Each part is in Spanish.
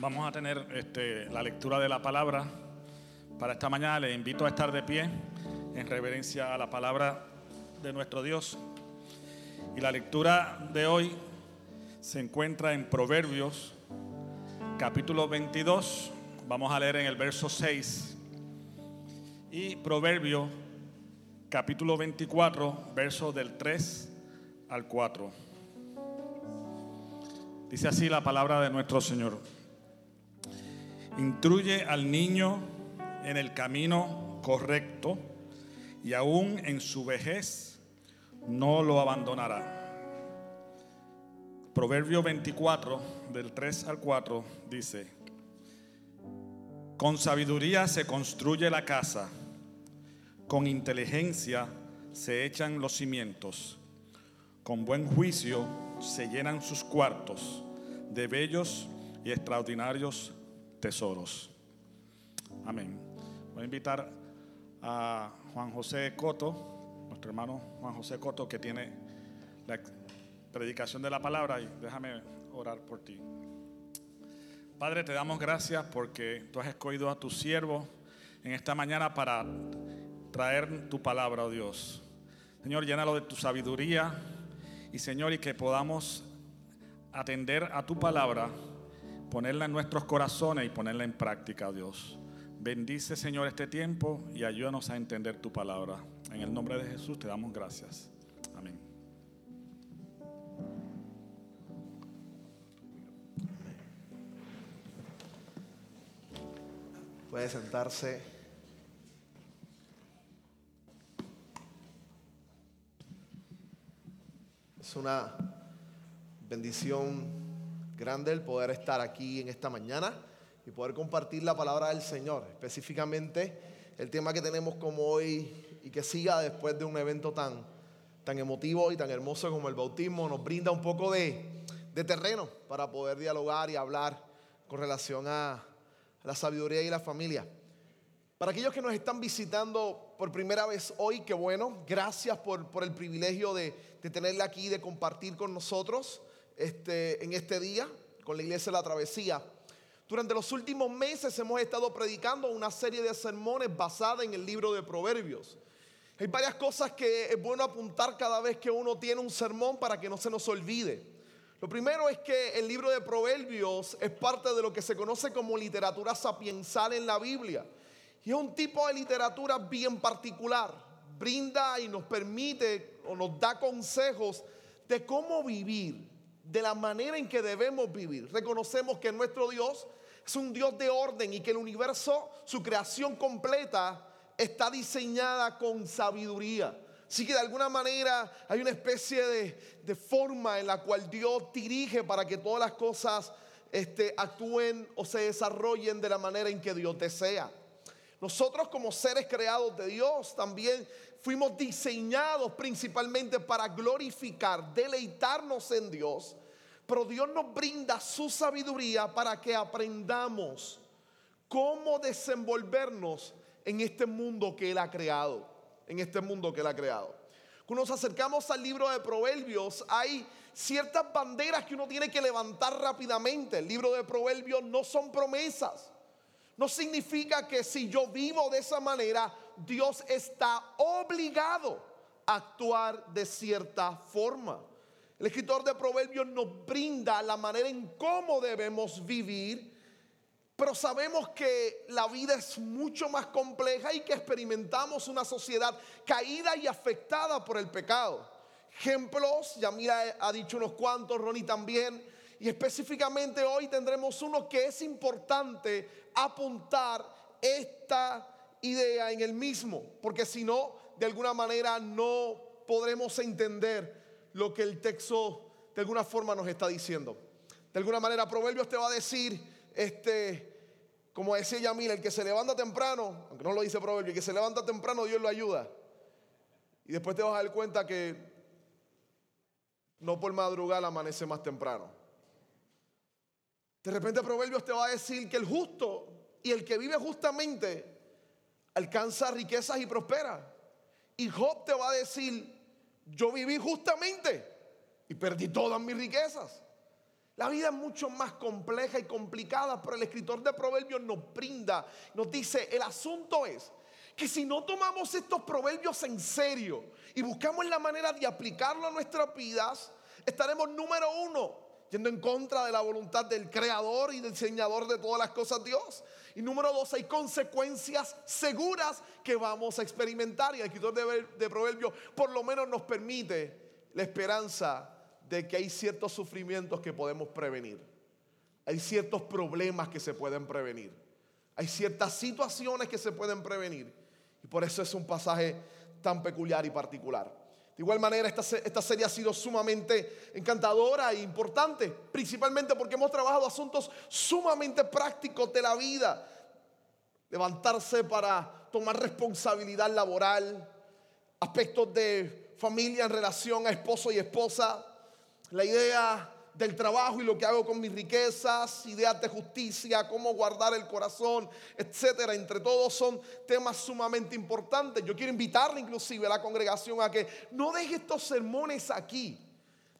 Vamos a tener este, la lectura de la palabra para esta mañana. Les invito a estar de pie en reverencia a la palabra de nuestro Dios. Y la lectura de hoy se encuentra en Proverbios capítulo 22. Vamos a leer en el verso 6. Y Proverbios capítulo 24, verso del 3 al 4. Dice así la palabra de nuestro Señor. Instruye al niño en el camino correcto y aún en su vejez no lo abandonará. Proverbio 24, del 3 al 4, dice, con sabiduría se construye la casa, con inteligencia se echan los cimientos, con buen juicio se llenan sus cuartos de bellos y extraordinarios tesoros. Amén. Voy a invitar a Juan José Coto, nuestro hermano Juan José Coto, que tiene la predicación de la palabra y déjame orar por ti. Padre, te damos gracias porque tú has escogido a tu siervo en esta mañana para traer tu palabra, oh Dios. Señor, llénalo de tu sabiduría y Señor, y que podamos atender a tu palabra ponerla en nuestros corazones y ponerla en práctica, Dios. Bendice, Señor, este tiempo y ayúdanos a entender tu palabra. En el nombre de Jesús te damos gracias. Amén. Puede sentarse. Es una bendición grande el poder estar aquí en esta mañana y poder compartir la palabra del Señor, específicamente el tema que tenemos como hoy y que siga después de un evento tan, tan emotivo y tan hermoso como el bautismo, nos brinda un poco de, de terreno para poder dialogar y hablar con relación a la sabiduría y la familia. Para aquellos que nos están visitando por primera vez hoy, qué bueno, gracias por, por el privilegio de, de tenerla aquí, de compartir con nosotros este, en este día con la iglesia de la travesía. Durante los últimos meses hemos estado predicando una serie de sermones basada en el libro de Proverbios. Hay varias cosas que es bueno apuntar cada vez que uno tiene un sermón para que no se nos olvide. Lo primero es que el libro de Proverbios es parte de lo que se conoce como literatura sapiensal en la Biblia. Y es un tipo de literatura bien particular. Brinda y nos permite o nos da consejos de cómo vivir de la manera en que debemos vivir. Reconocemos que nuestro Dios es un Dios de orden y que el universo, su creación completa, está diseñada con sabiduría. Así que de alguna manera hay una especie de, forma en la cual Dios dirige para que todas las cosas este, actúen o se desarrollen de la manera en que Dios desea. Nosotros como seres creados de Dios también fuimos diseñados principalmente para glorificar, deleitarnos en Dios. Pero Dios nos brinda su sabiduría para que aprendamos cómo desenvolvernos en este mundo que Él ha creado. En este mundo que Él ha creado. Cuando nos acercamos al libro de Proverbios, hay ciertas banderas que uno tiene que levantar rápidamente. El libro de Proverbios no son promesas. No significa que si yo vivo de esa manera, Dios está obligado a actuar de cierta forma. El escritor de Proverbios nos brinda la manera en cómo debemos vivir, pero sabemos que la vida es mucho más compleja y que experimentamos una sociedad caída y afectada por el pecado. Ejemplos, Yamira ha dicho unos cuantos, Ronnie también, y específicamente hoy tendremos uno que es importante apuntar esta idea en el mismo, porque si no, de alguna manera no podremos entender lo que el texto de alguna forma nos está diciendo. De alguna manera, Proverbios te va a decir, este, como decía Yamil, el que se levanta temprano, aunque no lo dice Proverbio, el que se levanta temprano, Dios lo ayuda. Y después te vas a dar cuenta que no por madrugar amanece más temprano. De repente Proverbios te va a decir que el justo y el que vive justamente alcanza riquezas y prospera. Y Job te va a decir, yo viví justamente y perdí todas mis riquezas. La vida es mucho más compleja y complicada, pero el escritor de Proverbios nos brinda, nos dice, el asunto es que si no tomamos estos proverbios en serio y buscamos la manera de aplicarlo a nuestras vidas, estaremos número uno, yendo en contra de la voluntad del creador y del diseñador de todas las cosas Dios. Y número dos, hay consecuencias seguras que vamos a experimentar. Y el escritor de, de Proverbios por lo menos nos permite la esperanza de que hay ciertos sufrimientos que podemos prevenir. Hay ciertos problemas que se pueden prevenir. Hay ciertas situaciones que se pueden prevenir. Y por eso es un pasaje tan peculiar y particular. De igual manera, esta, esta serie ha sido sumamente encantadora e importante, principalmente porque hemos trabajado asuntos sumamente prácticos de la vida. Levantarse para tomar responsabilidad laboral, aspectos de familia en relación a esposo y esposa, la idea del trabajo y lo que hago con mis riquezas, ideas de justicia, cómo guardar el corazón, etcétera. Entre todos son temas sumamente importantes. Yo quiero invitarle inclusive a la congregación a que no deje estos sermones aquí,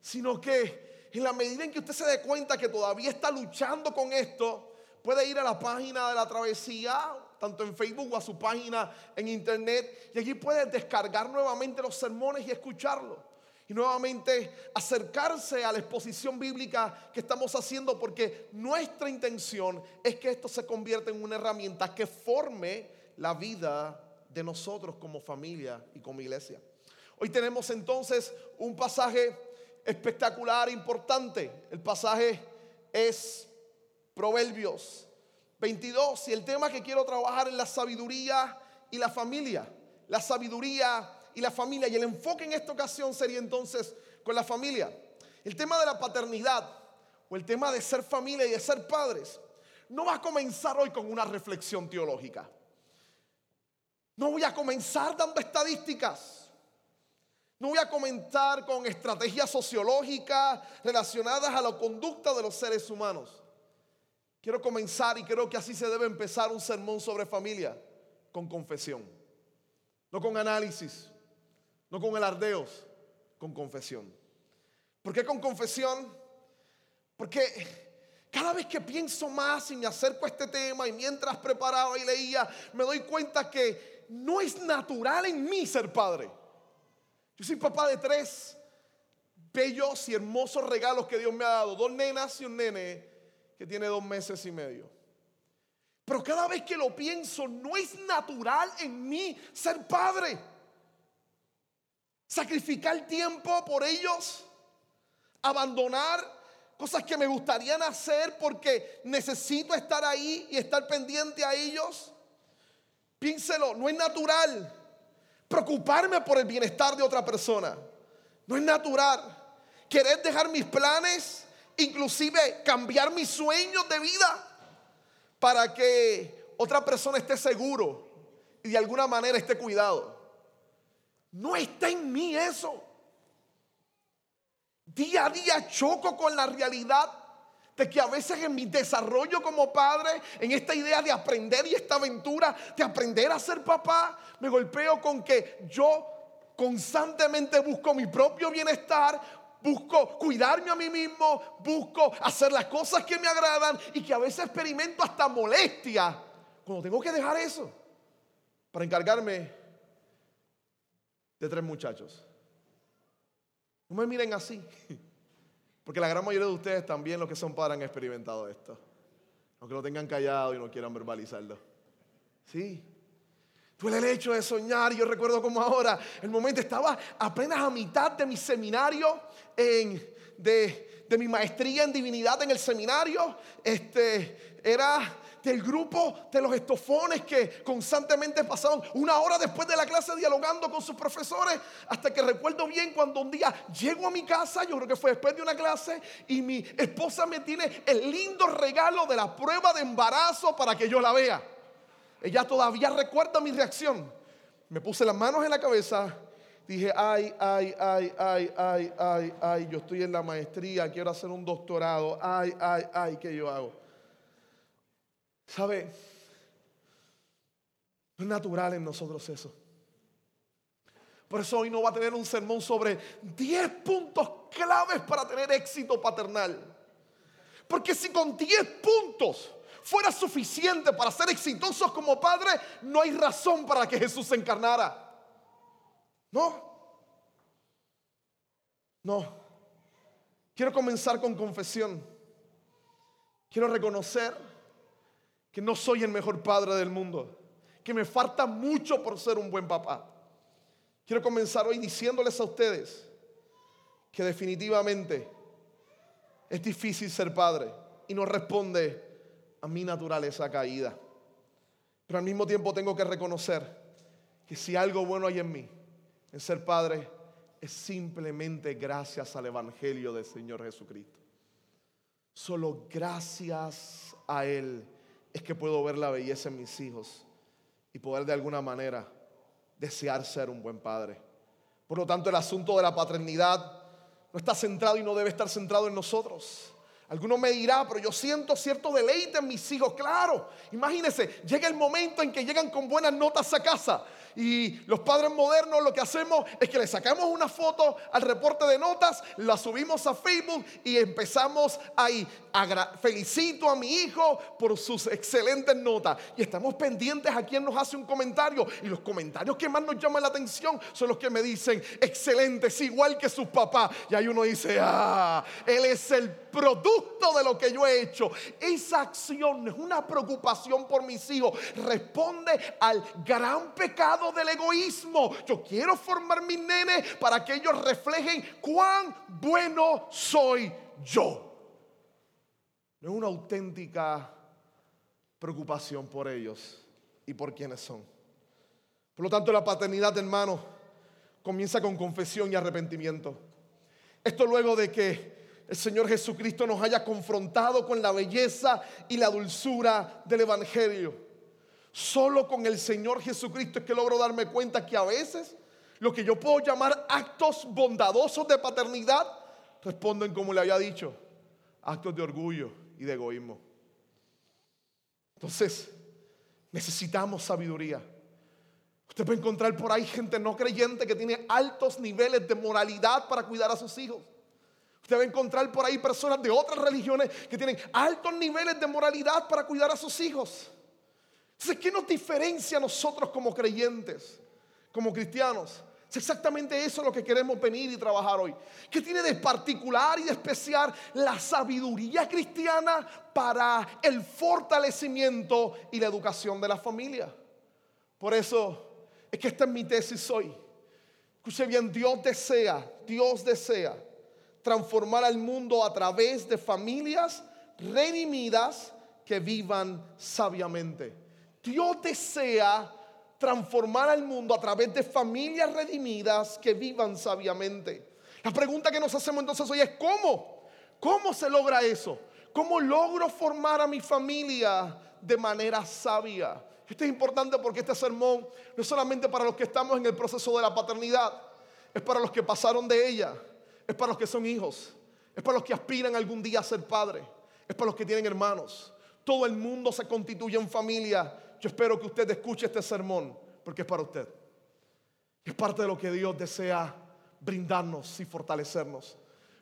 sino que en la medida en que usted se dé cuenta que todavía está luchando con esto, puede ir a la página de la travesía, tanto en Facebook o a su página en internet, y allí puede descargar nuevamente los sermones y escucharlos y nuevamente acercarse a la exposición bíblica que estamos haciendo porque nuestra intención es que esto se convierta en una herramienta que forme la vida de nosotros como familia y como iglesia. Hoy tenemos entonces un pasaje espectacular, importante. El pasaje es Proverbios 22 y el tema que quiero trabajar es la sabiduría y la familia. La sabiduría y la familia. Y el enfoque en esta ocasión sería entonces con la familia. El tema de la paternidad o el tema de ser familia y de ser padres no va a comenzar hoy con una reflexión teológica. No voy a comenzar dando estadísticas. No voy a comenzar con estrategias sociológicas relacionadas a la conducta de los seres humanos. Quiero comenzar y creo que así se debe empezar un sermón sobre familia, con confesión, no con análisis, no con alardeos, con confesión. ¿Por qué con confesión? Porque cada vez que pienso más y me acerco a este tema y mientras preparaba y leía, me doy cuenta que no es natural en mí ser padre. Yo soy papá de tres bellos y hermosos regalos que Dios me ha dado. Dos nenas y un nene que tiene dos meses y medio. Pero cada vez que lo pienso, no es natural en mí ser padre sacrificar tiempo por ellos, abandonar cosas que me gustarían hacer porque necesito estar ahí y estar pendiente a ellos. Piénselo, no es natural preocuparme por el bienestar de otra persona. No es natural querer dejar mis planes, inclusive cambiar mis sueños de vida para que otra persona esté seguro y de alguna manera esté cuidado. No está en mí eso. Día a día choco con la realidad de que a veces en mi desarrollo como padre, en esta idea de aprender y esta aventura de aprender a ser papá, me golpeo con que yo constantemente busco mi propio bienestar, busco cuidarme a mí mismo, busco hacer las cosas que me agradan y que a veces experimento hasta molestia cuando tengo que dejar eso para encargarme de tres muchachos. No me miren así, porque la gran mayoría de ustedes también los que son padres han experimentado esto, aunque lo tengan callado y no quieran verbalizarlo. Sí. Duele el hecho de soñar. Yo recuerdo como ahora, el momento estaba apenas a mitad de mi seminario en de, de mi maestría en divinidad en el seminario, este, era del grupo de los estofones que constantemente pasaban una hora después de la clase dialogando con sus profesores, hasta que recuerdo bien cuando un día llego a mi casa, yo creo que fue después de una clase, y mi esposa me tiene el lindo regalo de la prueba de embarazo para que yo la vea. Ella todavía recuerda mi reacción. Me puse las manos en la cabeza, dije, ay, ay, ay, ay, ay, ay, ay, yo estoy en la maestría, quiero hacer un doctorado, ay, ay, ay, ¿qué yo hago? ¿Sabe? No es natural en nosotros eso. Por eso hoy no va a tener un sermón sobre 10 puntos claves para tener éxito paternal. Porque si con 10 puntos fuera suficiente para ser exitosos como padre, no hay razón para que Jesús se encarnara. No. No. Quiero comenzar con confesión. Quiero reconocer que no soy el mejor padre del mundo, que me falta mucho por ser un buen papá. Quiero comenzar hoy diciéndoles a ustedes que definitivamente es difícil ser padre y no responde a mi naturaleza caída. Pero al mismo tiempo tengo que reconocer que si algo bueno hay en mí, en ser padre, es simplemente gracias al Evangelio del Señor Jesucristo. Solo gracias a Él es que puedo ver la belleza en mis hijos y poder de alguna manera desear ser un buen padre. Por lo tanto, el asunto de la paternidad no está centrado y no debe estar centrado en nosotros. Alguno me dirá, pero yo siento cierto deleite en mis hijos. Claro, imagínense, llega el momento en que llegan con buenas notas a casa y los padres modernos lo que hacemos es que le sacamos una foto al reporte de notas, la subimos a Facebook y empezamos ahí. Felicito a mi hijo por sus excelentes notas. Y estamos pendientes a quien nos hace un comentario. Y los comentarios que más nos llaman la atención son los que me dicen, excelentes, igual que sus papás. Y ahí uno dice, ah, él es el producto de lo que yo he hecho. Esa acción es una preocupación por mis hijos. Responde al gran pecado del egoísmo. Yo quiero formar mis nenes para que ellos reflejen cuán bueno soy yo. No es una auténtica preocupación por ellos y por quienes son. Por lo tanto, la paternidad, hermano, comienza con confesión y arrepentimiento. Esto luego de que el Señor Jesucristo nos haya confrontado con la belleza y la dulzura del Evangelio. Solo con el Señor Jesucristo es que logro darme cuenta que a veces lo que yo puedo llamar actos bondadosos de paternidad responden como le había dicho, actos de orgullo y de egoísmo. Entonces, necesitamos sabiduría. Usted puede encontrar por ahí gente no creyente que tiene altos niveles de moralidad para cuidar a sus hijos. Usted va a encontrar por ahí personas de otras religiones que tienen altos niveles de moralidad para cuidar a sus hijos. Entonces, ¿qué nos diferencia a nosotros como creyentes, como cristianos? Es exactamente eso lo que queremos venir y trabajar hoy. ¿Qué tiene de particular y de especial la sabiduría cristiana para el fortalecimiento y la educación de la familia? Por eso es que esta es mi tesis hoy. Escuche bien, Dios desea, Dios desea transformar al mundo a través de familias redimidas que vivan sabiamente. Dios desea transformar al mundo a través de familias redimidas que vivan sabiamente. La pregunta que nos hacemos entonces hoy es ¿cómo? ¿Cómo se logra eso? ¿Cómo logro formar a mi familia de manera sabia? Esto es importante porque este sermón no es solamente para los que estamos en el proceso de la paternidad, es para los que pasaron de ella, es para los que son hijos, es para los que aspiran algún día a ser padres, es para los que tienen hermanos. Todo el mundo se constituye en familia yo espero que usted escuche este sermón porque es para usted. Es parte de lo que Dios desea brindarnos y fortalecernos.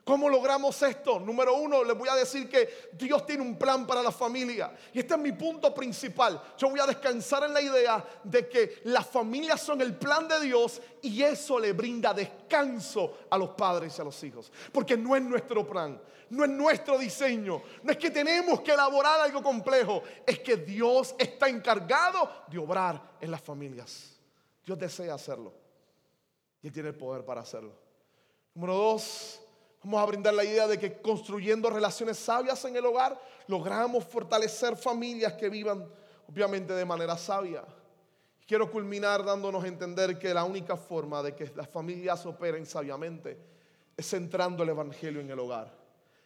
¿Cómo logramos esto? Número uno, les voy a decir que Dios tiene un plan para la familia. Y este es mi punto principal. Yo voy a descansar en la idea de que las familias son el plan de Dios y eso le brinda descanso a los padres y a los hijos. Porque no es nuestro plan, no es nuestro diseño, no es que tenemos que elaborar algo complejo, es que Dios está encargado de obrar en las familias. Dios desea hacerlo y Él tiene el poder para hacerlo. Número dos, Vamos a brindar la idea de que construyendo relaciones sabias en el hogar, logramos fortalecer familias que vivan obviamente de manera sabia. Quiero culminar dándonos a entender que la única forma de que las familias operen sabiamente es centrando el Evangelio en el hogar.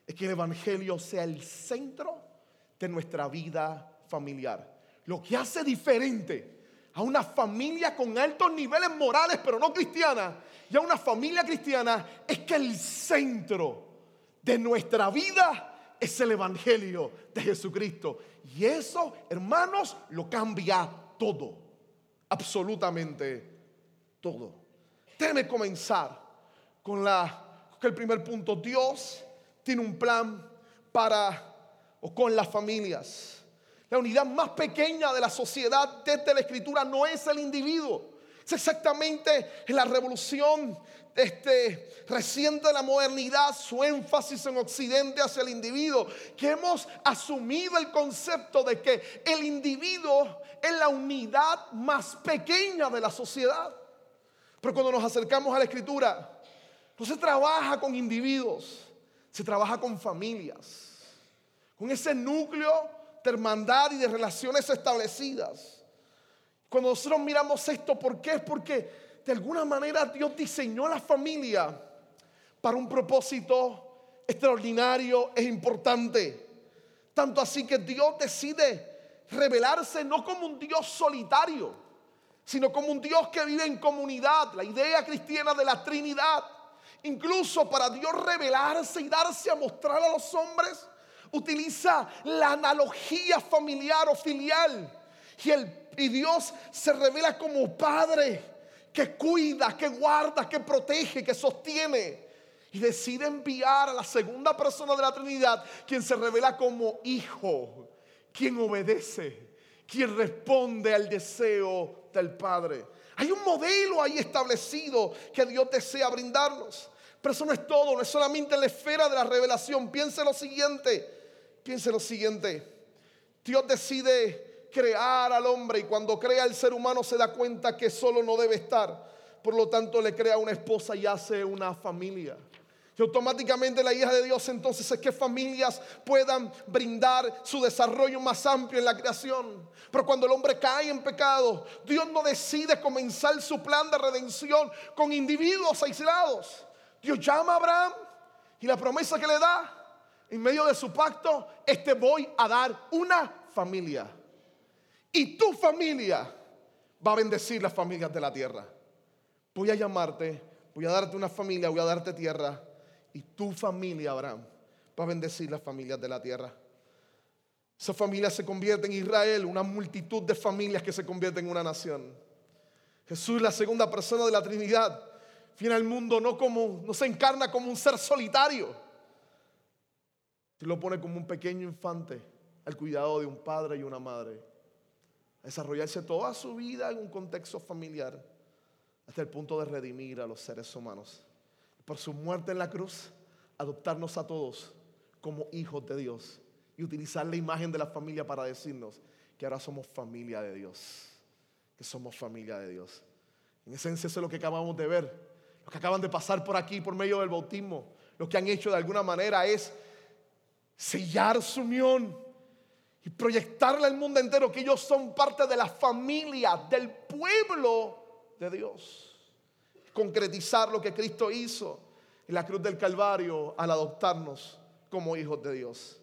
Es que el Evangelio sea el centro de nuestra vida familiar. Lo que hace diferente a una familia con altos niveles morales, pero no cristiana, y a una familia cristiana, es que el centro de nuestra vida es el Evangelio de Jesucristo. Y eso, hermanos, lo cambia todo absolutamente todo. Déjeme comenzar con, la, el primer punto. Dios tiene un plan para o con las familias. La unidad más pequeña de la sociedad desde la escritura no es el individuo. Es exactamente en la revolución este, reciente de la modernidad, su énfasis en Occidente hacia el individuo, que hemos asumido el concepto de que el individuo es la unidad más pequeña de la sociedad. Pero cuando nos acercamos a la escritura, no se trabaja con individuos, se trabaja con familias, con ese núcleo de hermandad y de relaciones establecidas. Cuando nosotros miramos esto, ¿por qué? Es porque de alguna manera Dios diseñó la familia para un propósito extraordinario e importante. Tanto así que Dios decide revelarse no como un Dios solitario, sino como un Dios que vive en comunidad, la idea cristiana de la Trinidad. Incluso para Dios revelarse y darse a mostrar a los hombres, utiliza la analogía familiar o filial. Y, el, y Dios se revela como Padre que cuida, que guarda, que protege, que sostiene. Y decide enviar a la segunda persona de la Trinidad, quien se revela como hijo, quien obedece, quien responde al deseo del Padre. Hay un modelo ahí establecido que Dios desea brindarnos. Pero eso no es todo, no es solamente la esfera de la revelación. Piense lo siguiente, piense lo siguiente. Dios decide crear al hombre y cuando crea el ser humano se da cuenta que solo no debe estar. Por lo tanto le crea una esposa y hace una familia. Y automáticamente la hija de Dios entonces es que familias puedan brindar su desarrollo más amplio en la creación. Pero cuando el hombre cae en pecado, Dios no decide comenzar su plan de redención con individuos aislados. Dios llama a Abraham y la promesa que le da en medio de su pacto es te voy a dar una familia. Y tu familia va a bendecir las familias de la tierra. Voy a llamarte, voy a darte una familia, voy a darte tierra. Y tu familia, Abraham, va a bendecir las familias de la tierra. Esa familia se convierte en Israel, una multitud de familias que se convierten en una nación. Jesús, la segunda persona de la Trinidad, viene al mundo no como, no se encarna como un ser solitario. Lo pone como un pequeño infante al cuidado de un padre y una madre desarrollarse toda su vida en un contexto familiar hasta el punto de redimir a los seres humanos. Por su muerte en la cruz, adoptarnos a todos como hijos de Dios y utilizar la imagen de la familia para decirnos que ahora somos familia de Dios, que somos familia de Dios. En esencia eso es lo que acabamos de ver, los que acaban de pasar por aquí por medio del bautismo, lo que han hecho de alguna manera es sellar su unión y proyectarle al mundo entero que ellos son parte de la familia, del pueblo de Dios. Concretizar lo que Cristo hizo en la cruz del Calvario al adoptarnos como hijos de Dios.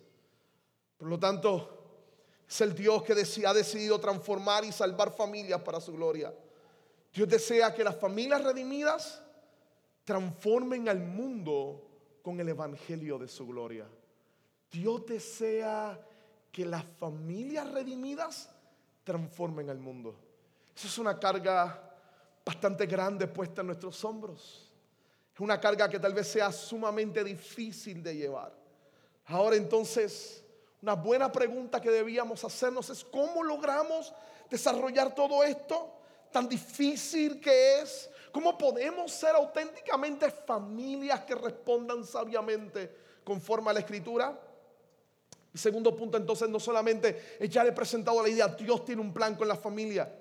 Por lo tanto, es el Dios que ha decidido transformar y salvar familias para su gloria. Dios desea que las familias redimidas transformen al mundo con el Evangelio de su gloria. Dios desea que las familias redimidas transformen al mundo. Eso es una carga bastante grande puesta en nuestros hombros. Es una carga que tal vez sea sumamente difícil de llevar. Ahora entonces, una buena pregunta que debíamos hacernos es cómo logramos desarrollar todo esto tan difícil que es. ¿Cómo podemos ser auténticamente familias que respondan sabiamente conforme a la escritura? Segundo punto entonces no solamente ya le he presentado la idea, Dios tiene un plan con la familia,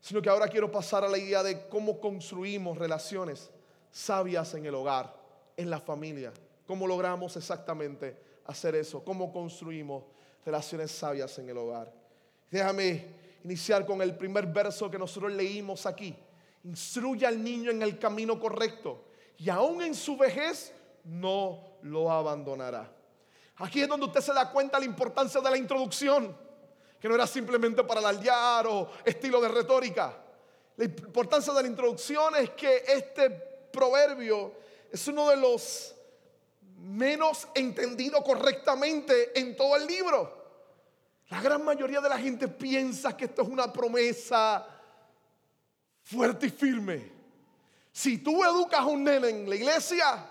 sino que ahora quiero pasar a la idea de cómo construimos relaciones sabias en el hogar, en la familia. cómo logramos exactamente hacer eso, cómo construimos relaciones sabias en el hogar. Déjame iniciar con el primer verso que nosotros leímos aquí. Instruye al niño en el camino correcto y aún en su vejez no lo abandonará. Aquí es donde usted se da cuenta la importancia de la introducción, que no era simplemente para alardear o estilo de retórica. La importancia de la introducción es que este proverbio es uno de los menos entendidos correctamente en todo el libro. La gran mayoría de la gente piensa que esto es una promesa fuerte y firme. Si tú educas a un nene en la iglesia,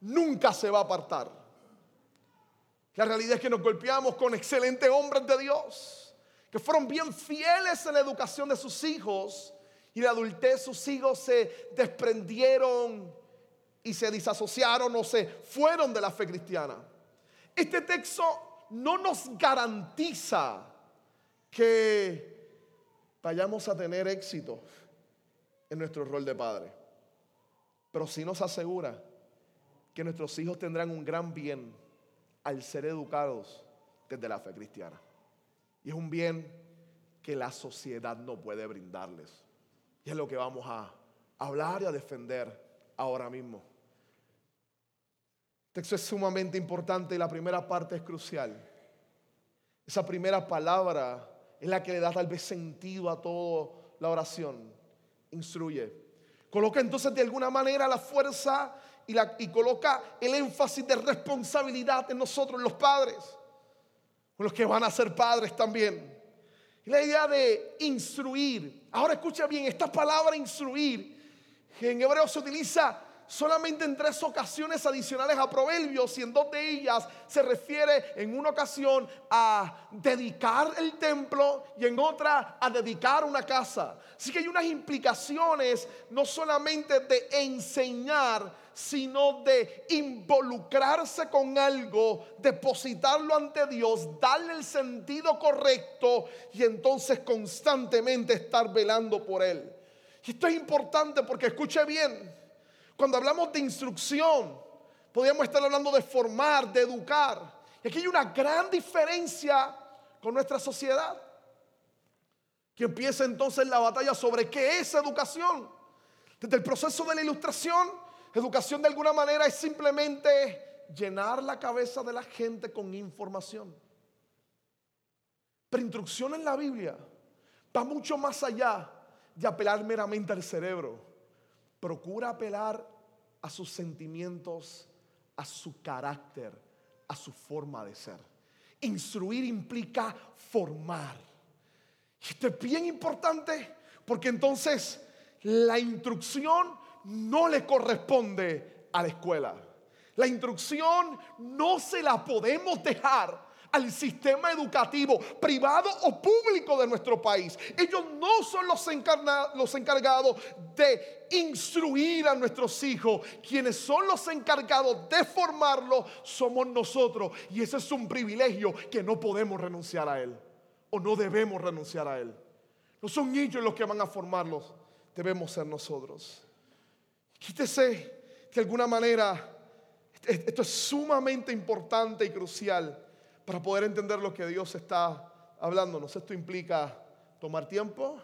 nunca se va a apartar. La realidad es que nos golpeamos con excelentes hombres de Dios, que fueron bien fieles en la educación de sus hijos y de adultez sus hijos se desprendieron y se disasociaron o se fueron de la fe cristiana. Este texto no nos garantiza que vayamos a tener éxito en nuestro rol de padre, pero sí nos asegura que nuestros hijos tendrán un gran bien al ser educados desde la fe cristiana. Y es un bien que la sociedad no puede brindarles. Y es lo que vamos a hablar y a defender ahora mismo. El texto es sumamente importante y la primera parte es crucial. Esa primera palabra es la que le da tal vez sentido a toda la oración. Instruye. Coloca entonces de alguna manera la fuerza y, coloca el énfasis de responsabilidad en nosotros, los padres, con los que van a ser padres también. La idea de instruir. Ahora escucha bien, esta palabra instruir, en hebreo se utiliza solamente en tres ocasiones adicionales a Proverbios y en dos de ellas se refiere en una ocasión a dedicar el templo y en otra a dedicar una casa. Así que hay unas implicaciones no solamente de enseñar, sino de involucrarse con algo, depositarlo ante Dios, darle el sentido correcto y entonces constantemente estar velando por él. Y esto es importante porque escuche bien, cuando hablamos de instrucción, podríamos estar hablando de formar, de educar. Y aquí hay una gran diferencia con nuestra sociedad. Que empieza entonces la batalla sobre qué es educación. Desde el proceso de la ilustración, educación de alguna manera es simplemente llenar la cabeza de la gente con información. Pero instrucción en la Biblia va mucho más allá de apelar meramente al cerebro. Procura apelar a sus sentimientos, a su carácter, a su forma de ser. Instruir implica formar. Y esto es bien importante porque entonces la instrucción no le corresponde a la escuela. La instrucción no se la podemos dejar al sistema educativo privado o público de nuestro país. Ellos no son los, los encargados de instruir a nuestros hijos. Quienes son los encargados de formarlos somos nosotros. Y ese es un privilegio que no podemos renunciar a él. O no debemos renunciar a él. No son ellos los que van a formarlos. Debemos ser nosotros. Quítese de alguna manera. Esto es sumamente importante y crucial para poder entender lo que Dios está hablándonos. Esto implica tomar tiempo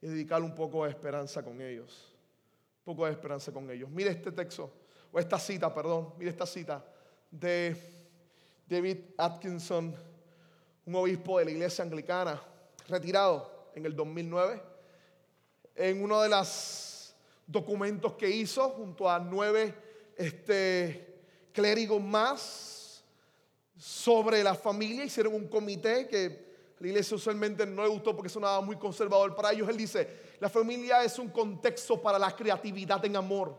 y dedicar un poco de esperanza con ellos. Un poco de esperanza con ellos. Mire este texto, o esta cita, perdón, mire esta cita de David Atkinson, un obispo de la iglesia anglicana, retirado en el 2009, en uno de los documentos que hizo junto a nueve este, clérigos más sobre la familia, hicieron un comité que la iglesia usualmente no le gustó porque sonaba muy conservador para ellos. Él dice, la familia es un contexto para la creatividad en amor,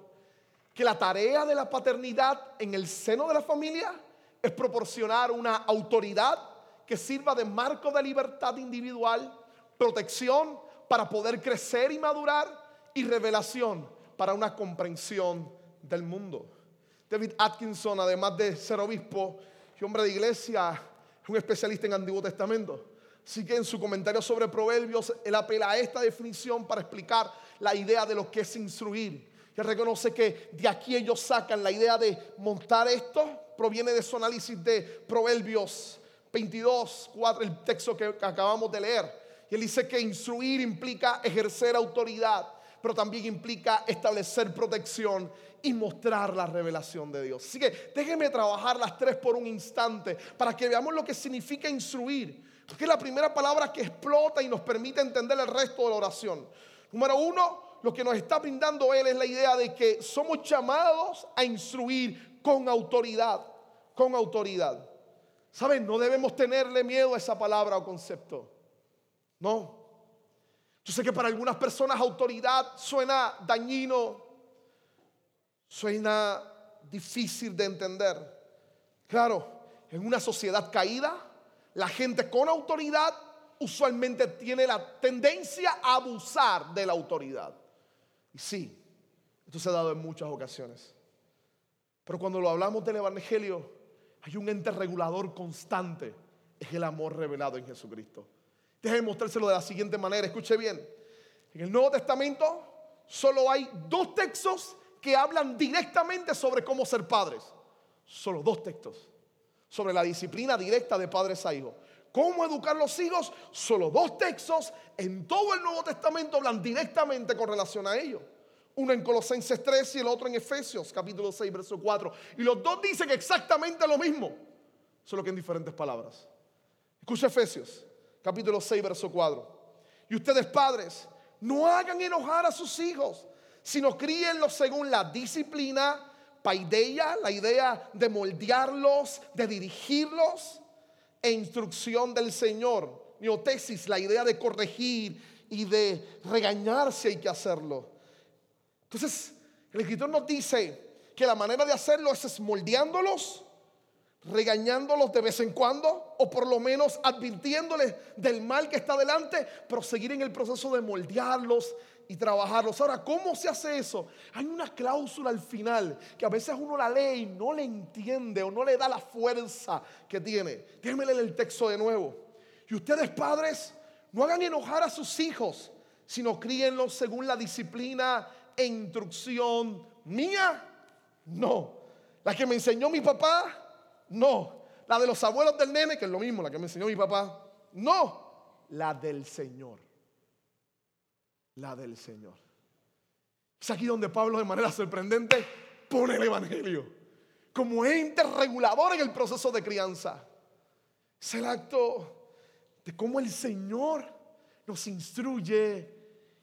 que la tarea de la paternidad en el seno de la familia es proporcionar una autoridad que sirva de marco de libertad individual, protección para poder crecer y madurar y revelación para una comprensión del mundo. David Atkinson, además de ser obispo, que hombre de iglesia, es un especialista en Antiguo Testamento. Así que en su comentario sobre Proverbios, él apela a esta definición para explicar la idea de lo que es instruir. Y que reconoce que de aquí ellos sacan la idea de montar esto, proviene de su análisis de Proverbios 22, 4, el texto que acabamos de leer. Y él dice que instruir implica ejercer autoridad, pero también implica establecer protección y mostrar la revelación de Dios. Así que déjenme trabajar las tres por un instante para que veamos lo que significa instruir. Porque es la primera palabra que explota y nos permite entender el resto de la oración. Número uno, lo que nos está brindando Él es la idea de que somos llamados a instruir con autoridad, con autoridad. ¿Saben? No debemos tenerle miedo a esa palabra o concepto. No. Yo sé que para algunas personas autoridad suena dañino, suena difícil de entender. Claro, en una sociedad caída, la gente con autoridad usualmente tiene la tendencia a abusar de la autoridad. Y sí, esto se ha dado en muchas ocasiones. Pero cuando lo hablamos del Evangelio, hay un ente regulador constante, es el amor revelado en Jesucristo. Déjenme mostrárselo de la siguiente manera, escuche bien. En el Nuevo Testamento solo hay dos textos que hablan directamente sobre cómo ser padres. Solo dos textos. Sobre la disciplina directa de padres a hijos. Cómo educar los hijos. Solo dos textos en todo el Nuevo Testamento hablan directamente con relación a ello. Uno en Colosenses 3 y el otro en Efesios capítulo 6, verso 4. Y los dos dicen exactamente lo mismo, solo que en diferentes palabras. Escucha Efesios capítulo 6, verso 4. Y ustedes padres, no hagan enojar a sus hijos, sino críenlos según la disciplina, paideia, la idea de moldearlos, de dirigirlos, e instrucción del Señor. Neotesis, la idea de corregir y de regañarse hay que hacerlo. Entonces, el escritor nos dice que la manera de hacerlo es moldeándolos, regañándolos de vez en cuando, o por lo menos advirtiéndoles del mal que está delante, pero seguir en el proceso de moldearlos y trabajarlos. Ahora, ¿cómo se hace eso? Hay una cláusula al final que a veces uno la lee y no le entiende o no le da la fuerza que tiene. Déjenme leer el texto de nuevo. Y ustedes padres, no hagan enojar a sus hijos, sino críenlos según la disciplina e instrucción mía? No. La que me enseñó mi papá? No. La de los abuelos del nene, que es lo mismo, la que me enseñó mi papá? No. La del Señor. La del Señor. Es aquí donde Pablo de manera sorprendente pone el Evangelio como ente regulador en el proceso de crianza. Es el acto de cómo el Señor nos instruye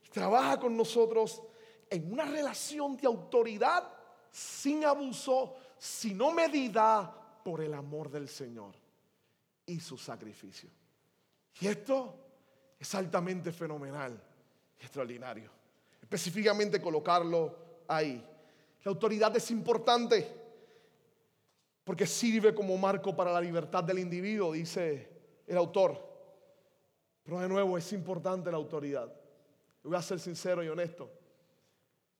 y trabaja con nosotros en una relación de autoridad sin abuso, sino medida por el amor del Señor y su sacrificio. Y esto es altamente fenomenal y extraordinario. Específicamente colocarlo ahí. La autoridad es importante porque sirve como marco para la libertad del individuo, dice el autor. Pero de nuevo es importante la autoridad. Voy a ser sincero y honesto.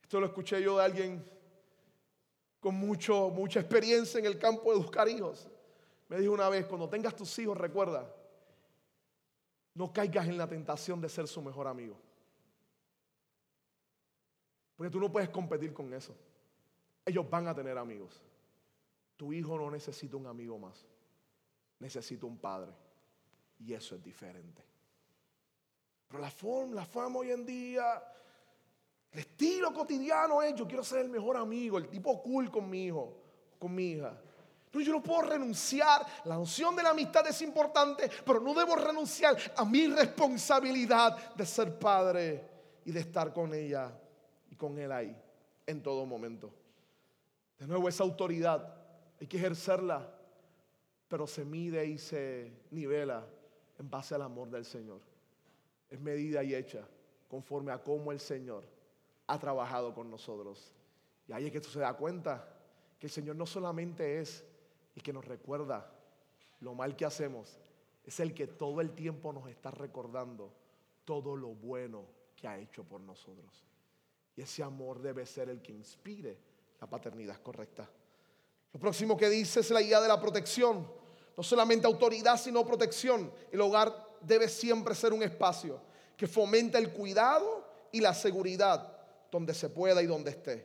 Esto lo escuché yo de alguien con mucho, mucha experiencia en el campo de buscar hijos. Me dijo una vez, cuando tengas tus hijos, recuerda, no caigas en la tentación de ser su mejor amigo. Porque tú no puedes competir con eso. Ellos van a tener amigos. Tu hijo no necesita un amigo más. Necesita un padre. Y eso es diferente. Pero la forma, la forma hoy en día el estilo cotidiano es, yo quiero ser el mejor amigo, el tipo cool con mi hijo, con mi hija. No, yo no puedo renunciar. La noción de la amistad es importante, pero no debo renunciar a mi responsabilidad de ser padre y de estar con ella y con él ahí en todo momento. De nuevo, esa autoridad hay que ejercerla, pero se mide y se nivela en base al amor del Señor. Es medida y hecha conforme a cómo el Señor ha trabajado con nosotros. Y ahí es que tú se da cuenta que el Señor no solamente es el que nos recuerda lo mal que hacemos, es el que todo el tiempo nos está recordando todo lo bueno que ha hecho por nosotros. Y ese amor debe ser el que inspire la paternidad correcta. Lo próximo que dice es la idea de la protección. No solamente autoridad, sino protección. El hogar debe siempre ser un espacio que fomenta el cuidado y la seguridad donde se pueda y donde esté.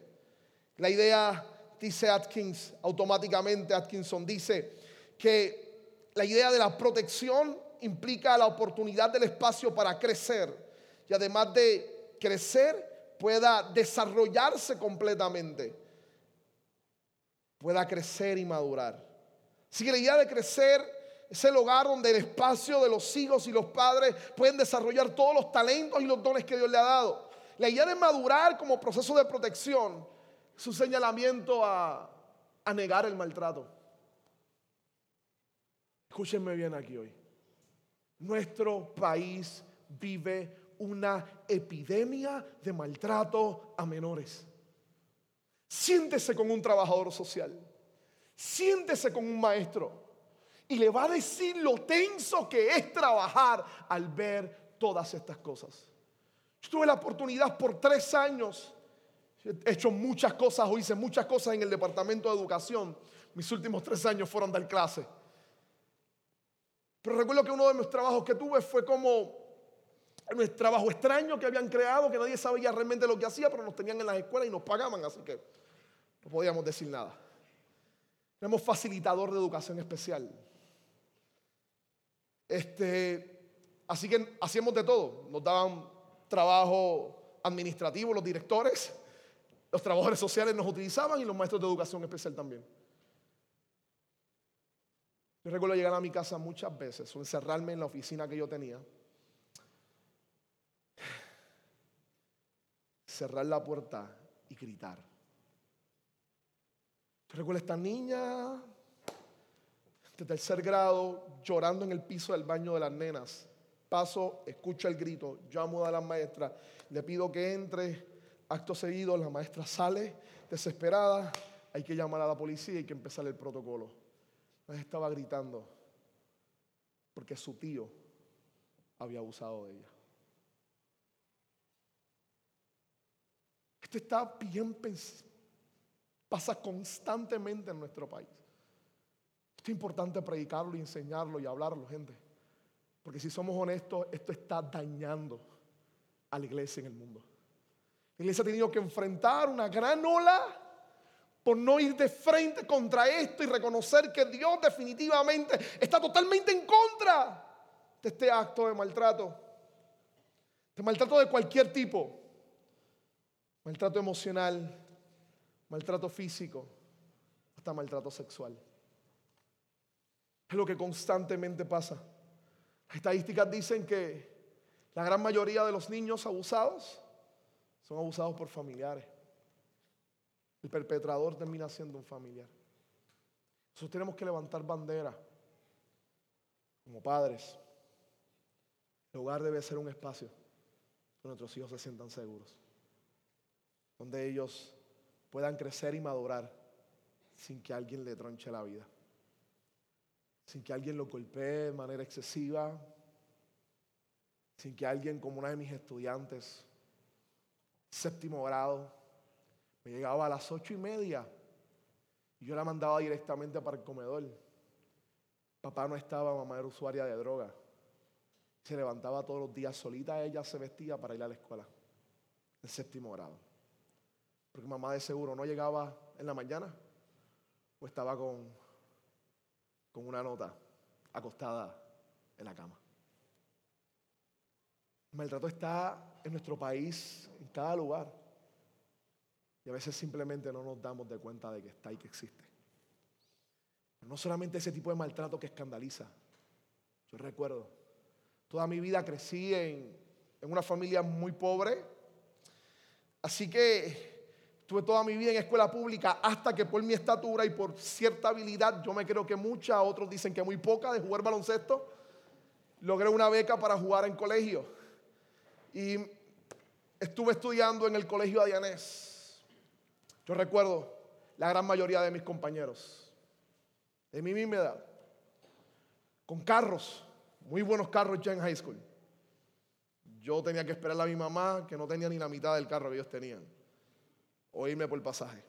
La idea, dice Atkins, automáticamente Atkinson dice que la idea de la protección implica la oportunidad del espacio para crecer y además de crecer pueda desarrollarse completamente, pueda crecer y madurar. Así que la idea de crecer es el hogar donde el espacio de los hijos y los padres pueden desarrollar todos los talentos y los dones que Dios le ha dado. La idea de madurar como proceso de protección es un señalamiento a, a negar el maltrato. Escúchenme bien aquí hoy. Nuestro país vive una epidemia de maltrato a menores. Siéntese con un trabajador social. Siéntese con un maestro. Y le va a decir lo tenso que es trabajar al ver todas estas cosas. Tuve la oportunidad por tres años. He hecho muchas cosas o hice muchas cosas en el departamento de educación. Mis últimos tres años fueron dar clase. Pero recuerdo que uno de mis trabajos que tuve fue como un trabajo extraño que habían creado, que nadie sabía realmente lo que hacía, pero nos tenían en las escuelas y nos pagaban, así que no podíamos decir nada. Éramos facilitador de educación especial. Este, así que hacíamos de todo. Nos daban trabajo administrativo los directores, los trabajadores sociales nos utilizaban y los maestros de educación especial también. Yo recuerdo llegar a mi casa muchas veces o encerrarme en la oficina que yo tenía. Cerrar la puerta y gritar. Yo recuerdo esta niña de tercer grado llorando en el piso del baño de las nenas. Paso, escucho el grito, llamo a la maestra, le pido que entre. Acto seguido, la maestra sale desesperada. Hay que llamar a la policía hay que empezar el protocolo estaba gritando porque su tío había abusado de ella. Esto está bien pasa constantemente en nuestro país. Esto es importante predicarlo enseñarlo y hablarlo, gente. Porque si somos honestos, esto está dañando a la iglesia en el mundo. La iglesia ha tenido que enfrentar una gran ola por no ir de frente contra esto y reconocer que Dios definitivamente está totalmente en contra de este acto de maltrato. De maltrato de cualquier tipo. Maltrato emocional, maltrato físico, hasta maltrato sexual. Es lo que constantemente pasa. Estadísticas dicen que la gran mayoría de los niños abusados son abusados por familiares. El perpetrador termina siendo un familiar. Nosotros tenemos que levantar bandera como padres. El hogar debe ser un espacio donde nuestros hijos se sientan seguros, donde ellos puedan crecer y madurar sin que alguien le tronche la vida, sin que alguien lo golpee de manera excesiva, sin que alguien como una de mis estudiantes, séptimo grado, me llegaba a las ocho y media y yo la mandaba directamente para el comedor. Papá no estaba, mamá era usuaria de droga. Se levantaba todos los días solita, ella se vestía para ir a la escuela, el séptimo grado. Porque mamá de seguro no llegaba en la mañana o estaba con, con una nota acostada en la cama. El maltrato está en nuestro país, en cada lugar. Y a veces simplemente no nos damos de cuenta de que está y que existe. no solamente ese tipo de maltrato que escandaliza. Yo recuerdo, toda mi vida crecí en, en una familia muy pobre. Así que tuve toda mi vida en escuela pública hasta que por mi estatura y por cierta habilidad, yo me creo que mucha, otros dicen que muy poca, de jugar baloncesto, logré una beca para jugar en colegio. Y estuve estudiando en el colegio Adianés yo recuerdo la gran mayoría de mis compañeros, de mi misma edad, con carros, muy buenos carros ya en high school. Yo tenía que esperar a mi mamá, que no tenía ni la mitad del carro que ellos tenían, o por pasaje.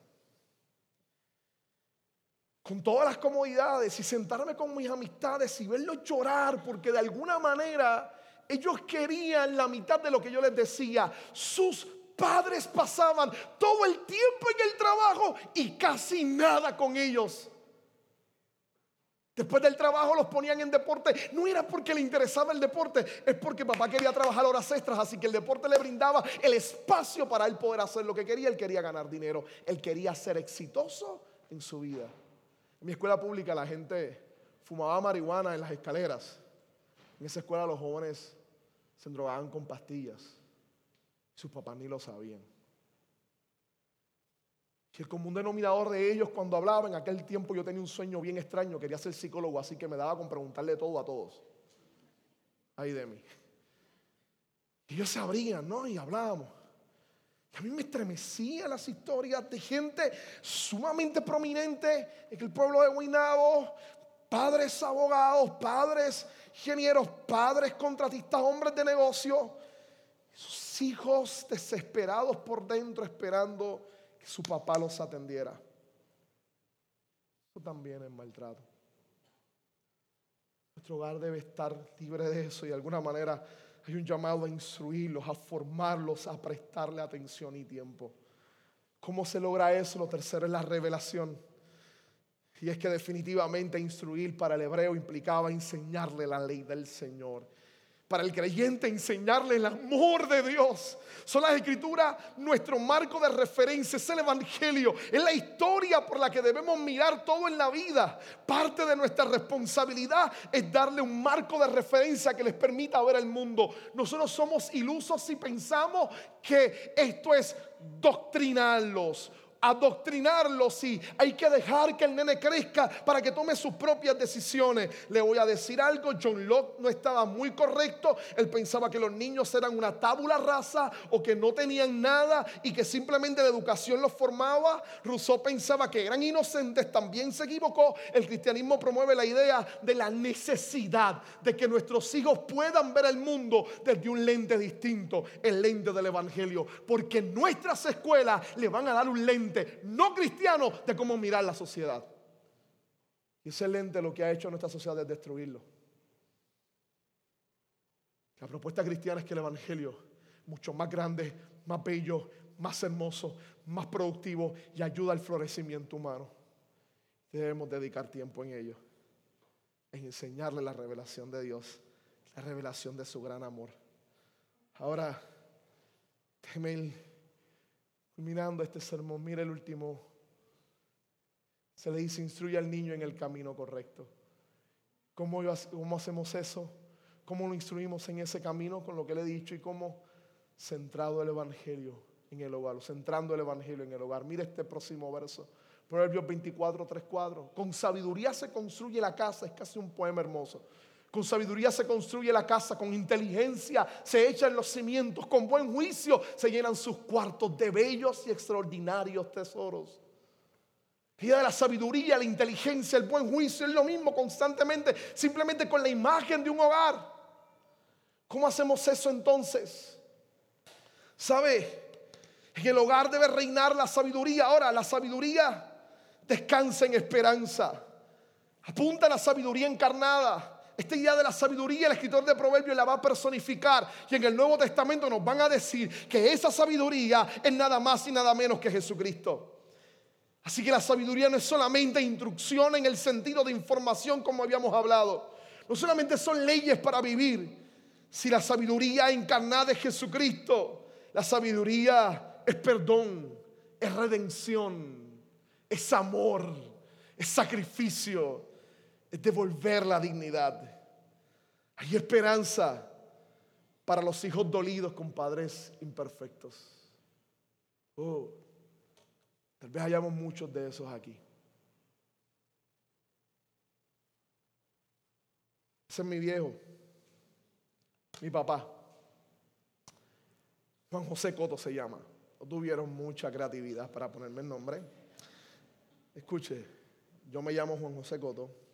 Con todas las comodidades y sentarme con mis amistades y verlos llorar, porque de alguna manera ellos querían la mitad de lo que yo les decía. Sus padres pasaban todo el tiempo en el trabajo y casi nada con ellos. Después del trabajo los ponían en deporte. No era porque le interesaba el deporte, es porque papá quería trabajar horas extras, así que el deporte le brindaba el espacio para él poder hacer lo que quería. Él quería ganar dinero, él quería ser exitoso en su vida. En mi escuela pública la gente fumaba marihuana en las escaleras. En esa escuela los jóvenes se drogaban con pastillas. Sus papás ni lo sabían. Y el común denominador de ellos cuando hablaban, en aquel tiempo yo tenía un sueño bien extraño, quería ser psicólogo, así que me daba con preguntarle todo a todos. Ahí de mí. Y ellos se abrían, ¿no? Y hablábamos. Y a mí me estremecían las historias de gente sumamente prominente en el pueblo de Guaynabo, padres abogados, padres ingenieros, padres contratistas, hombres de negocio, sus hijos desesperados por dentro esperando que su papá los atendiera. Eso también es maltrato. Nuestro hogar debe estar libre de eso y de alguna manera hay un llamado a instruirlos, a formarlos, a prestarle atención y tiempo. ¿Cómo se logra eso? Lo tercero es la revelación. Y es que definitivamente instruir para el hebreo implicaba enseñarle la ley del Señor para el creyente enseñarle el amor de Dios. Son las escrituras nuestro marco de referencia, es el Evangelio, es la historia por la que debemos mirar todo en la vida. Parte de nuestra responsabilidad es darle un marco de referencia que les permita ver el mundo. Nosotros somos ilusos si pensamos que esto es doctrinarlos adoctrinarlos y hay que dejar que el nene crezca para que tome sus propias decisiones. Le voy a decir algo, John Locke no estaba muy correcto, él pensaba que los niños eran una tábula rasa o que no tenían nada y que simplemente la educación los formaba. Rousseau pensaba que eran inocentes, también se equivocó. El cristianismo promueve la idea de la necesidad de que nuestros hijos puedan ver el mundo desde un lente distinto, el lente del Evangelio, porque nuestras escuelas le van a dar un lente no cristiano de cómo mirar la sociedad. Y ese lente lo que ha hecho nuestra sociedad es destruirlo. La propuesta cristiana es que el Evangelio, mucho más grande, más bello, más hermoso, más productivo y ayuda al florecimiento humano. Debemos dedicar tiempo en ello, en enseñarle la revelación de Dios, la revelación de su gran amor. Ahora, déjeme Culminando este sermón, mira el último. Se le dice, instruye al niño en el camino correcto. ¿Cómo, ¿Cómo, hacemos eso? ¿Cómo lo instruimos en ese camino con lo que le he dicho? Y cómo centrado el Evangelio en el hogar, centrando el Evangelio en el hogar. Mira este próximo verso. Proverbios 24, 3 cuadros. Con sabiduría se construye la casa, es casi un poema hermoso. Con sabiduría se construye la casa, con inteligencia se echan los cimientos, con buen juicio se llenan sus cuartos de bellos y extraordinarios tesoros. Vida de la sabiduría, la inteligencia, el buen juicio es lo mismo constantemente, simplemente con la imagen de un hogar. ¿Cómo hacemos eso entonces? ¿Sabe? En el hogar debe reinar la sabiduría. Ahora, la sabiduría descansa en esperanza. Apunta a la sabiduría encarnada. Esta idea de la sabiduría, el escritor de Proverbios la va a personificar. Y en el Nuevo Testamento nos van a decir que esa sabiduría es nada más y nada menos que Jesucristo. Así que la sabiduría no es solamente instrucción en el sentido de información como habíamos hablado. No solamente son leyes para vivir. Si la sabiduría encarnada es Jesucristo, la sabiduría es perdón, es redención, es amor, es sacrificio es devolver la dignidad. Hay esperanza para los hijos dolidos con padres imperfectos. Oh, tal vez hayamos muchos de esos aquí. Ese es mi viejo, mi papá. Juan José Coto se llama. No tuvieron mucha creatividad para ponerme el nombre. Escuche, yo me llamo Juan José Coto.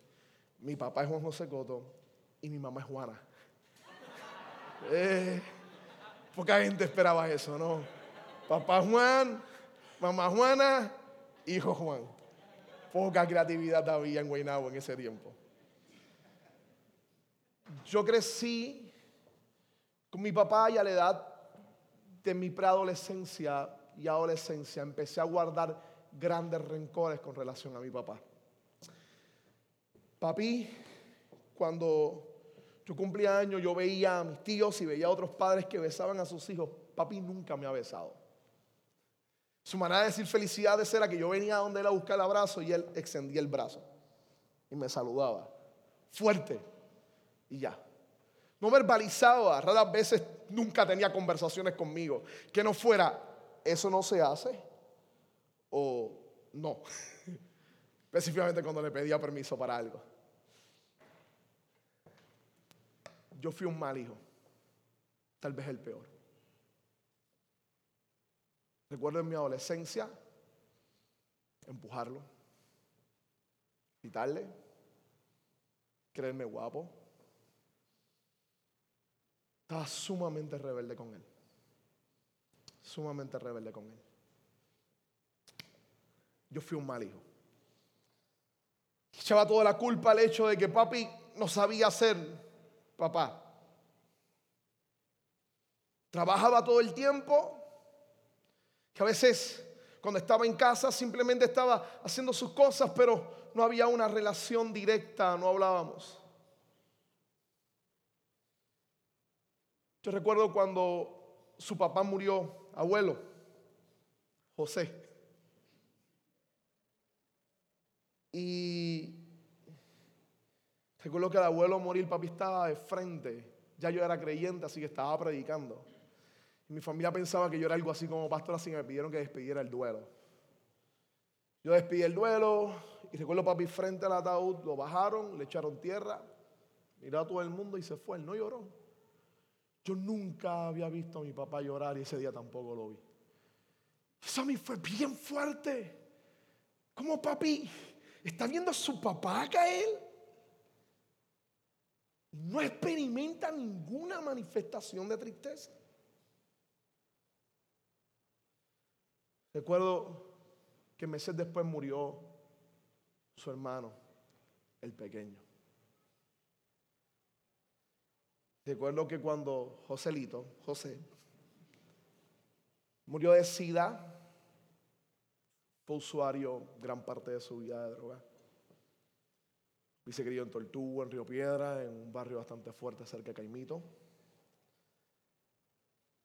Mi papá es Juan José Coto y mi mamá es Juana. Eh, poca gente esperaba eso, ¿no? Papá Juan, mamá Juana, hijo Juan. Poca creatividad había en Guaynabo en ese tiempo. Yo crecí con mi papá y a la edad de mi preadolescencia y adolescencia empecé a guardar grandes rencores con relación a mi papá. Papi, cuando yo cumplía años, yo veía a mis tíos y veía a otros padres que besaban a sus hijos. Papi nunca me ha besado. Su manera de decir felicidades era que yo venía a donde él a buscar el abrazo y él extendía el brazo y me saludaba. Fuerte. Y ya. No verbalizaba, raras veces nunca tenía conversaciones conmigo. Que no fuera, eso no se hace o no. Específicamente cuando le pedía permiso para algo. Yo fui un mal hijo, tal vez el peor. Recuerdo en mi adolescencia empujarlo, quitarle, creerme guapo. Estaba sumamente rebelde con él. Sumamente rebelde con él. Yo fui un mal hijo. Echaba toda la culpa al hecho de que papi no sabía ser papá. Trabajaba todo el tiempo, que a veces cuando estaba en casa simplemente estaba haciendo sus cosas, pero no había una relación directa, no hablábamos. Yo recuerdo cuando su papá murió, abuelo, José. Y recuerdo que el abuelo morir, papi estaba de frente. Ya yo era creyente, así que estaba predicando. Y mi familia pensaba que yo era algo así como pastor, así que me pidieron que despidiera el duelo. Yo despidí el duelo y recuerdo papi frente al ataúd, lo bajaron, le echaron tierra, miró a todo el mundo y se fue. Él no lloró. Yo nunca había visto a mi papá llorar y ese día tampoco lo vi. Eso fue bien fuerte. Como papi está viendo a su papá caer. No experimenta ninguna manifestación de tristeza. Recuerdo que meses después murió su hermano, el pequeño. Recuerdo que cuando Joselito, José, murió de sida, fue usuario gran parte de su vida de droga. Y se crió en Tortuga, en Río Piedra, en un barrio bastante fuerte cerca de Caimito.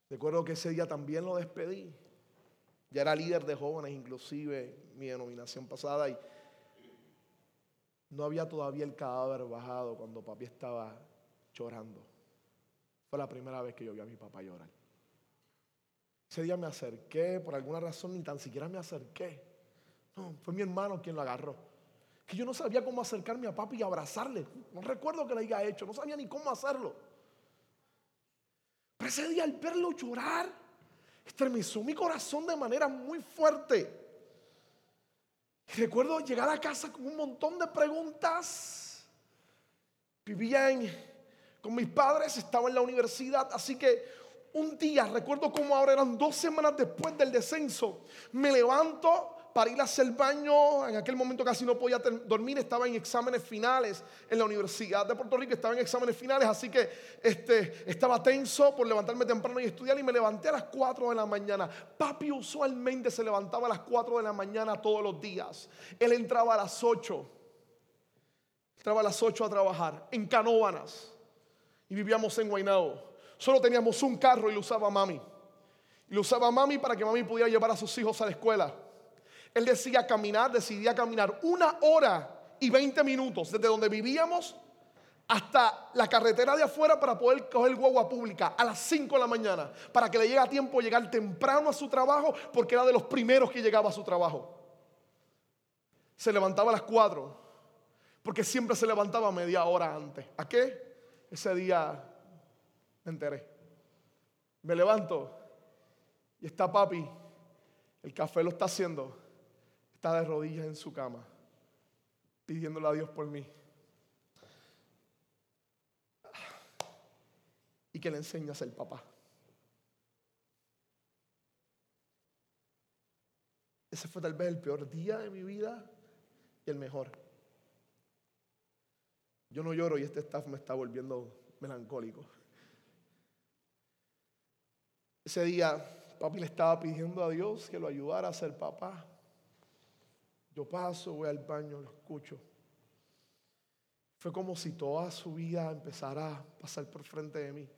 Recuerdo que ese día también lo despedí. Ya era líder de jóvenes, inclusive mi denominación pasada, y no había todavía el cadáver bajado cuando papi estaba llorando. Fue la primera vez que yo vi a mi papá llorar. Ese día me acerqué, por alguna razón ni tan siquiera me acerqué. No, fue mi hermano quien lo agarró. Que yo no sabía cómo acercarme a papi y abrazarle. No recuerdo que lo haya hecho, no sabía ni cómo hacerlo. Pero ese día al verlo llorar, estremeció mi corazón de manera muy fuerte. recuerdo llegar a casa con un montón de preguntas. Vivía con mis padres, estaba en la universidad, así que un día, recuerdo como ahora eran dos semanas después del descenso, me levanto para ir a hacer baño. En aquel momento casi no podía dormir, estaba en exámenes finales en la Universidad de Puerto Rico, estaba en exámenes finales, así que este, estaba tenso por levantarme temprano y estudiar y me levanté a las 4 de la mañana. Papi usualmente se levantaba a las 4 de la mañana todos los días. Él entraba a las 8. Entraba a las 8 a trabajar en Canóbanas y vivíamos en Guaynabo. Solo teníamos un carro y lo usaba mami. Y lo usaba mami para que mami pudiera llevar a sus hijos a la escuela. Él decía caminar, decidía caminar una hora y 20 minutos desde donde vivíamos hasta la carretera de afuera para poder coger guagua pública a las 5 de la mañana, para que le llegue a tiempo llegar temprano a su trabajo, porque era de los primeros que llegaba a su trabajo. Se levantaba a las 4, porque siempre se levantaba media hora antes. ¿A qué? Ese día me enteré. Me levanto y está papi, el café lo está haciendo está de rodillas en su cama, pidiéndole a Dios por mí. Y que le enseñe a ser papá. Ese fue tal vez el peor día de mi vida y el mejor. Yo no lloro y este staff me está volviendo melancólico. Ese día papi le estaba pidiendo a Dios que lo ayudara a ser papá. Yo paso, voy al baño, lo escucho. Fue como si toda su vida empezara a pasar por frente de mí.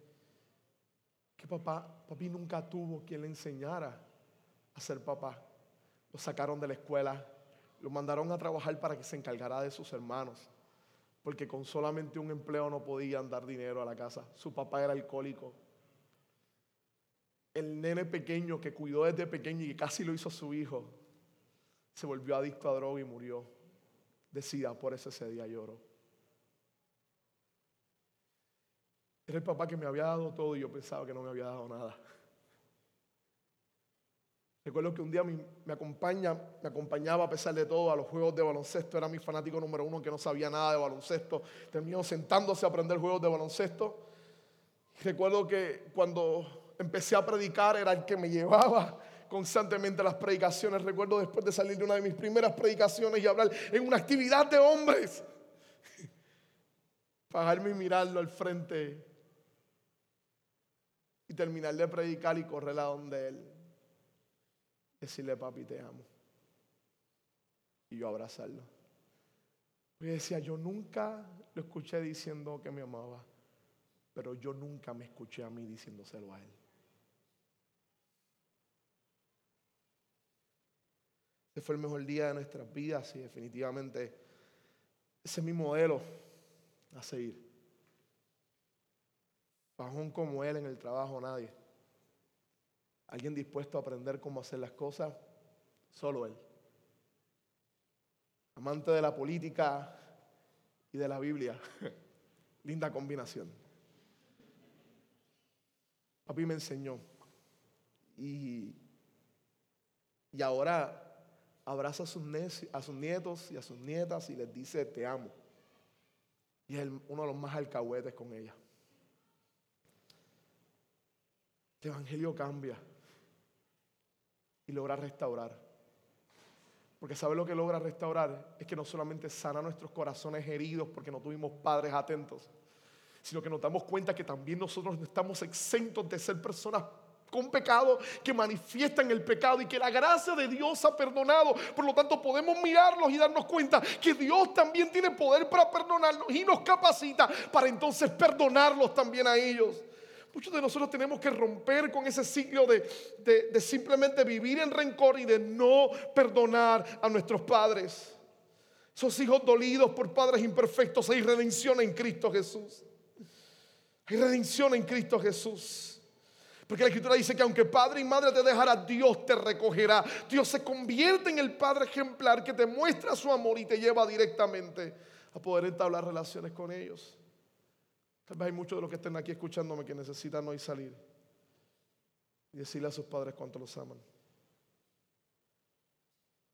Que papá, papi nunca tuvo quien le enseñara a ser papá. Lo sacaron de la escuela, lo mandaron a trabajar para que se encargara de sus hermanos, porque con solamente un empleo no podían dar dinero a la casa. Su papá era alcohólico. El nene pequeño que cuidó desde pequeño y que casi lo hizo su hijo, se volvió adicto a droga y murió. Decida, por eso ese día lloró. Era el papá que me había dado todo y yo pensaba que no me había dado nada. Recuerdo que un día me, acompaña, me acompañaba a pesar de todo a los juegos de baloncesto. Era mi fanático número uno que no sabía nada de baloncesto. Terminó sentándose a aprender juegos de baloncesto. Recuerdo que cuando empecé a predicar era el que me llevaba constantemente las predicaciones. Recuerdo después de salir de una de mis primeras predicaciones y hablar en una actividad de hombres. Pagarme y mirarlo al frente y terminar de predicar y correr a donde él. Decirle, papi, te amo. Y yo abrazarlo. Y decía, yo nunca lo escuché diciendo que me amaba, pero yo nunca me escuché a mí diciéndoselo a él. Ese fue el mejor día de nuestras vidas y definitivamente ese es mi modelo a seguir. Bajón como él en el trabajo, nadie. Alguien dispuesto a aprender cómo hacer las cosas, solo él. Amante de la política y de la Biblia. Linda combinación. Papi me enseñó. Y, y ahora abraza a sus, nietos y a sus nietas y les dice, te amo. Y es uno de los más alcahuetes con ella. El Evangelio cambia y logra restaurar. Porque ¿sabe lo que logra restaurar? Es que no solamente sana nuestros corazones heridos porque no tuvimos padres atentos, sino que nos damos cuenta que también nosotros no estamos exentos de ser personas con pecado que manifiestan el pecado y que la gracia de Dios ha perdonado. Por lo tanto, podemos mirarlos y darnos cuenta que Dios también tiene poder para perdonarnos y nos capacita para entonces perdonarlos también a ellos. Muchos de nosotros tenemos que romper con ese ciclo de, simplemente vivir en rencor y de no perdonar a nuestros padres. Esos hijos dolidos por padres imperfectos, hay redención en Cristo Jesús. Hay redención en Cristo Jesús. Porque la escritura dice que aunque padre y madre te dejara, Dios te recogerá. Dios se convierte en el padre ejemplar que te muestra su amor y te lleva directamente a poder entablar relaciones con ellos. Tal vez hay muchos de los que estén aquí escuchándome que necesitan hoy salir y decirle a sus padres cuánto los aman.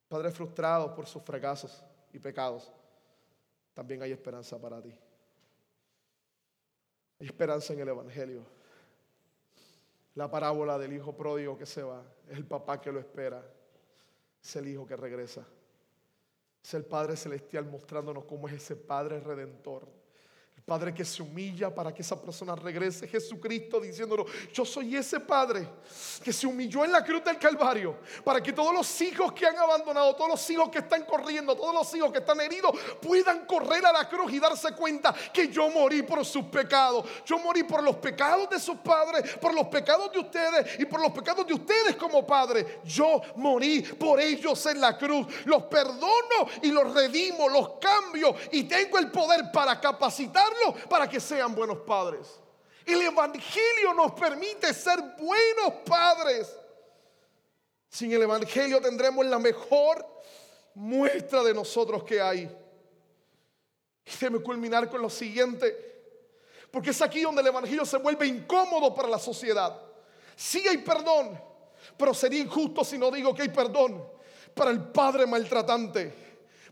Padres frustrados por sus fracasos y pecados, también hay esperanza para ti. Hay esperanza en el Evangelio. La parábola del hijo pródigo que se va, es el papá que lo espera, es el hijo que regresa. Es el Padre Celestial mostrándonos cómo es ese Padre Redentor Padre que se humilla para que esa persona regrese. Jesucristo diciéndolo, yo soy ese Padre que se humilló en la cruz del Calvario para que todos los hijos que han abandonado, todos los hijos que están corriendo, todos los hijos que están heridos, puedan correr a la cruz y darse cuenta que yo morí por sus pecados. Yo morí por los pecados de sus padres, por los pecados de ustedes y por los pecados de ustedes como padre. Yo morí por ellos en la cruz. Los perdono y los redimo, los cambio y tengo el poder para capacitar para que sean buenos padres. El Evangelio nos permite ser buenos padres. Sin el Evangelio tendremos la mejor muestra de nosotros que hay. Y déjeme culminar con lo siguiente. Porque es aquí donde el Evangelio se vuelve incómodo para la sociedad. Sí hay perdón, pero sería injusto si no digo que hay perdón para el padre maltratante,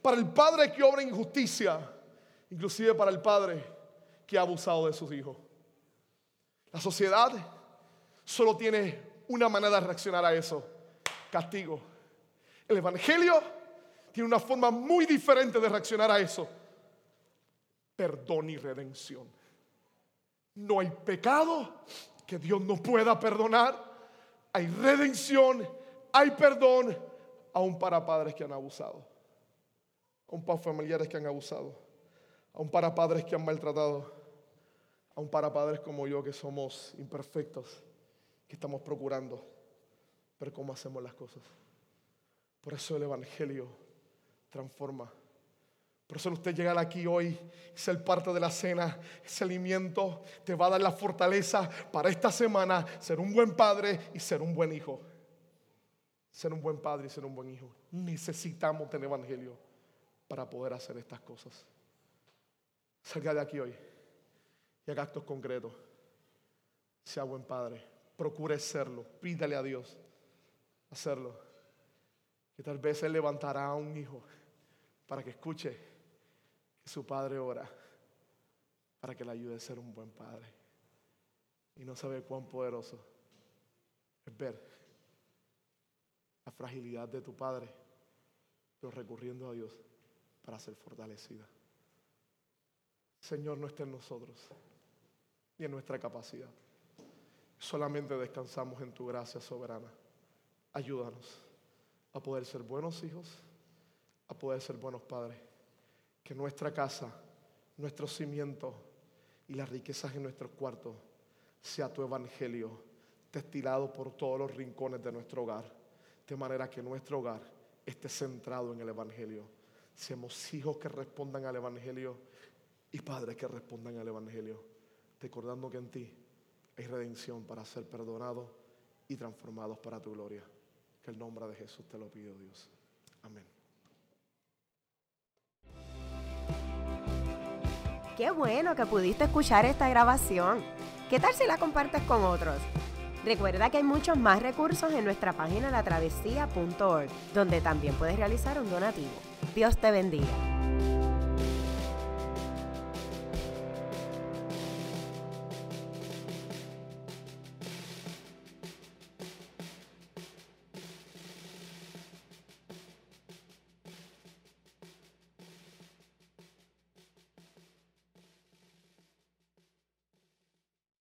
para el padre que obra injusticia, inclusive para el padre que ha abusado de sus hijos. La sociedad solo tiene una manera de reaccionar a eso, castigo. El Evangelio tiene una forma muy diferente de reaccionar a eso, perdón y redención. No hay pecado que Dios no pueda perdonar. hay redención, hay perdón, aún para padres que han abusado, aún para familiares que han abusado, aún para padres que han maltratado, aún para padres como yo que somos imperfectos, que estamos procurando ver cómo hacemos las cosas. Por eso el Evangelio transforma. Por eso usted llegar aquí hoy, ser parte de la cena, ese alimento te va a dar la fortaleza para esta semana ser un buen padre y ser un buen hijo. Ser un buen padre y ser un buen hijo. Necesitamos tener evangelio para poder hacer estas cosas. Salga de aquí hoy y haga actos concretos. Sea buen padre. Procure serlo. Pídale a Dios hacerlo. Que tal vez Él levantará a un hijo para que escuche su padre ora para que le ayude a ser un buen padre. Y no sabe cuán poderoso es ver la fragilidad de tu padre, pero recurriendo a Dios para ser fortalecida. Señor, no esté en nosotros ni en nuestra capacidad. Solamente descansamos en tu gracia soberana. Ayúdanos a poder ser buenos hijos, a poder ser buenos padres que nuestra casa, nuestro cimiento y las riquezas en nuestros cuartos sea tu evangelio destilado por todos los rincones de nuestro hogar, de manera que nuestro hogar esté centrado en el evangelio. Seamos hijos que respondan al evangelio y padres que respondan al evangelio, recordando que en ti hay redención para ser perdonados y transformados para tu gloria. Que el nombre de Jesús te lo pido, Dios. Amén. Qué bueno que pudiste escuchar esta grabación. ¿Qué tal si la compartes con otros? Recuerda que hay muchos más recursos en nuestra página latravesía.org, donde también puedes realizar un donativo. Dios te bendiga.